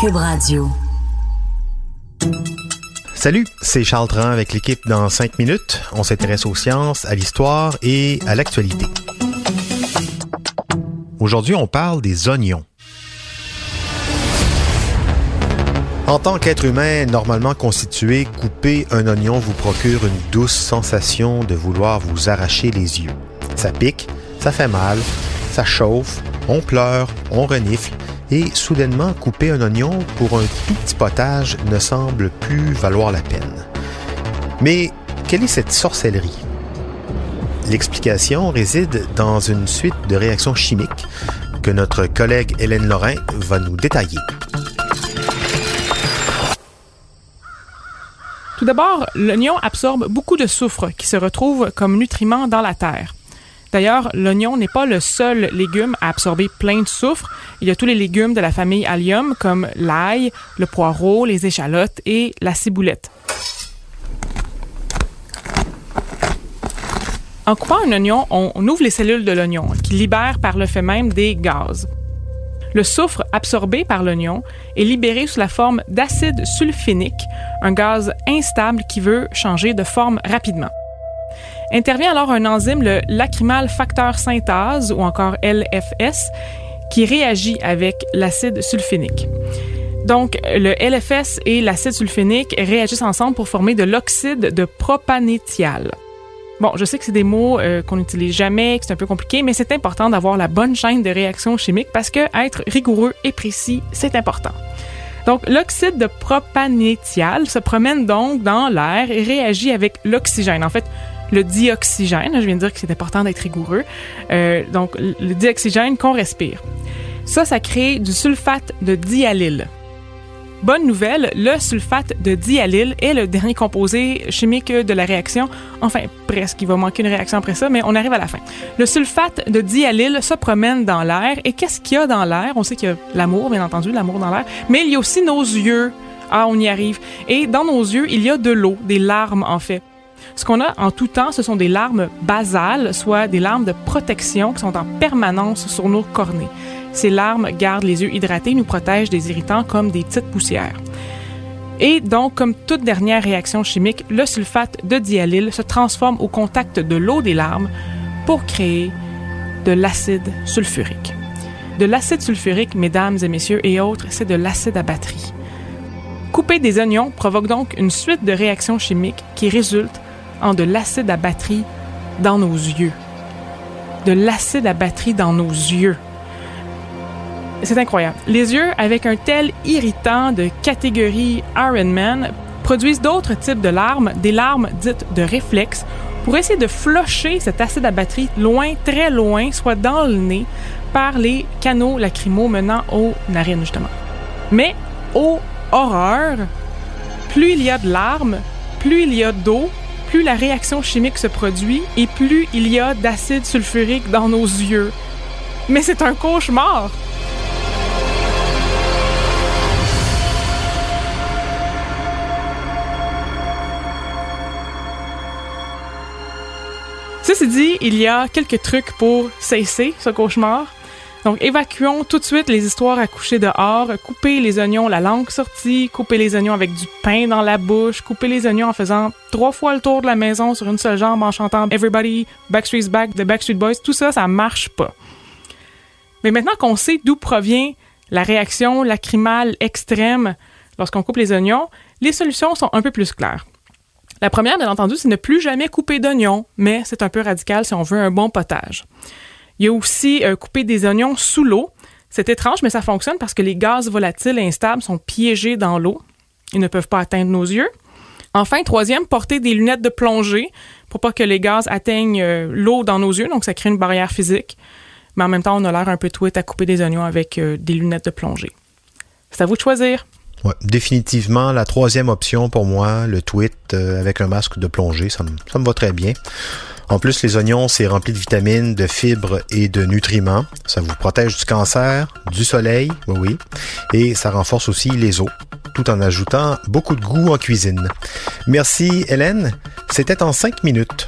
Cube Radio. Salut, c'est Charles Tran avec l'équipe dans 5 minutes. On s'intéresse aux sciences, à l'histoire et à l'actualité. Aujourd'hui, on parle des oignons. En tant qu'être humain normalement constitué, couper un oignon vous procure une douce sensation de vouloir vous arracher les yeux. Ça pique, ça fait mal, ça chauffe, on pleure, on renifle, et soudainement couper un oignon pour un petit potage ne semble plus valoir la peine. Mais quelle est cette sorcellerie? L'explication réside dans une suite de réactions chimiques que notre collègue Hélène Lorrain va nous détailler. Tout d'abord, l'oignon absorbe beaucoup de soufre qui se retrouve comme nutriment dans la terre. D'ailleurs, l'oignon n'est pas le seul légume à absorber plein de soufre. Il y a tous les légumes de la famille Allium comme l'ail, le poireau, les échalotes et la ciboulette. En coupant un oignon, on ouvre les cellules de l'oignon qui libèrent par le fait même des gaz. Le soufre absorbé par l'oignon est libéré sous la forme d'acide sulfinique, un gaz instable qui veut changer de forme rapidement. Intervient alors un enzyme, le lacrymal facteur synthase, ou encore LFS, qui réagit avec l'acide sulfinique. Donc, le LFS et l'acide sulfinique réagissent ensemble pour former de l'oxyde de propanéthial. Bon, je sais que c'est des mots euh, qu'on n'utilise jamais, que c'est un peu compliqué, mais c'est important d'avoir la bonne chaîne de réaction chimique parce que être rigoureux et précis, c'est important. Donc, l'oxyde de propanéthial se promène donc dans l'air et réagit avec l'oxygène. En fait, le dioxygène, je viens de dire que c'est important d'être rigoureux. Euh, donc, le dioxygène qu'on respire. Ça, ça crée du sulfate de dialyle. Bonne nouvelle, le sulfate de dialyle est le dernier composé chimique de la réaction. Enfin, presque, il va manquer une réaction après ça, mais on arrive à la fin. Le sulfate de dialyle se promène dans l'air. Et qu'est-ce qu'il y a dans l'air? On sait qu'il y a l'amour, bien entendu, l'amour dans l'air, mais il y a aussi nos yeux. Ah, on y arrive. Et dans nos yeux, il y a de l'eau, des larmes en fait. Ce qu'on a en tout temps, ce sont des larmes basales, soit des larmes de protection qui sont en permanence sur nos cornées. Ces larmes gardent les yeux hydratés, nous protègent des irritants comme des petites poussières. Et donc, comme toute dernière réaction chimique, le sulfate de dialyle se transforme au contact de l'eau des larmes pour créer de l'acide sulfurique. De l'acide sulfurique, mesdames et messieurs et autres, c'est de l'acide à batterie. Couper des oignons provoque donc une suite de réactions chimiques qui résultent en de l'acide à batterie dans nos yeux. De l'acide à batterie dans nos yeux. C'est incroyable. Les yeux, avec un tel irritant de catégorie Ironman, produisent d'autres types de larmes, des larmes dites de réflexe, pour essayer de flocher cet acide à batterie loin, très loin, soit dans le nez, par les canaux lacrymaux menant aux narines, justement. Mais, ô horreur, plus il y a de larmes, plus il y a d'eau, plus la réaction chimique se produit et plus il y a d'acide sulfurique dans nos yeux. Mais c'est un cauchemar! Ceci dit, il y a quelques trucs pour cesser ce cauchemar. Donc, évacuons tout de suite les histoires à coucher dehors, couper les oignons la langue sortie, couper les oignons avec du pain dans la bouche, couper les oignons en faisant trois fois le tour de la maison sur une seule jambe en chantant Everybody, Backstreet's Back, The Backstreet Boys. Tout ça, ça marche pas. Mais maintenant qu'on sait d'où provient la réaction lacrymale extrême lorsqu'on coupe les oignons, les solutions sont un peu plus claires. La première, bien entendu, c'est ne plus jamais couper d'oignons, mais c'est un peu radical si on veut un bon potage. Il y a aussi euh, couper des oignons sous l'eau. C'est étrange, mais ça fonctionne parce que les gaz volatiles et instables sont piégés dans l'eau. Ils ne peuvent pas atteindre nos yeux. Enfin, troisième, porter des lunettes de plongée pour pas que les gaz atteignent euh, l'eau dans nos yeux, donc ça crée une barrière physique. Mais en même temps, on a l'air un peu tweet à couper des oignons avec euh, des lunettes de plongée. C'est à vous de choisir. Ouais, définitivement, la troisième option pour moi, le tweet euh, avec un masque de plongée, ça me, ça me va très bien. En plus, les oignons, c'est rempli de vitamines, de fibres et de nutriments. Ça vous protège du cancer, du soleil, oui, oui. Et ça renforce aussi les os, tout en ajoutant beaucoup de goût en cuisine. Merci Hélène. C'était en cinq minutes.